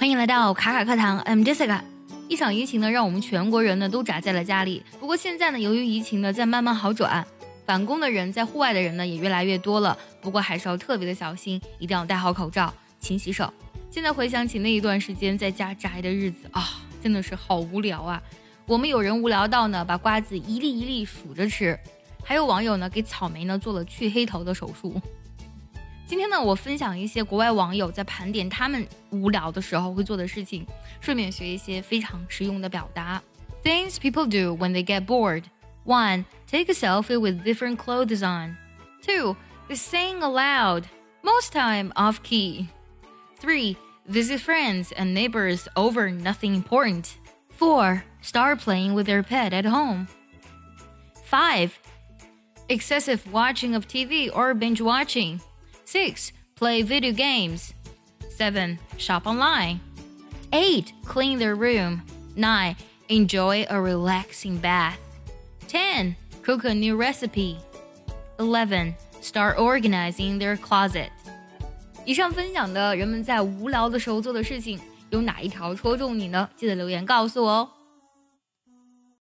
欢迎来到卡卡课堂，I'm Jessica。一场疫情呢，让我们全国人呢都宅在了家里。不过现在呢，由于疫情呢在慢慢好转，返工的人在户外的人呢也越来越多了。不过还是要特别的小心，一定要戴好口罩，勤洗手。现在回想起那一段时间在家宅的日子啊，真的是好无聊啊。我们有人无聊到呢，把瓜子一粒一粒数着吃；还有网友呢，给草莓呢做了去黑头的手术。今天呢，我分享一些国外网友在盘点他们无聊的时候会做的事情，顺便学一些非常实用的表达。Things people do when they get bored. One, take a selfie with different clothes on. Two, sing aloud, most time off key. Three, visit friends and neighbors over nothing important. Four, start playing with their pet at home. Five, excessive watching of TV or binge watching. 6. Play video games. 7. Shop online. 8. Clean their room. 9. Enjoy a relaxing bath. 10. Cook a new recipe. 11. Start organizing their closet. 以上分享的人们在无聊的时候做的事情，有哪一条戳中你呢？记得留言告诉我哦。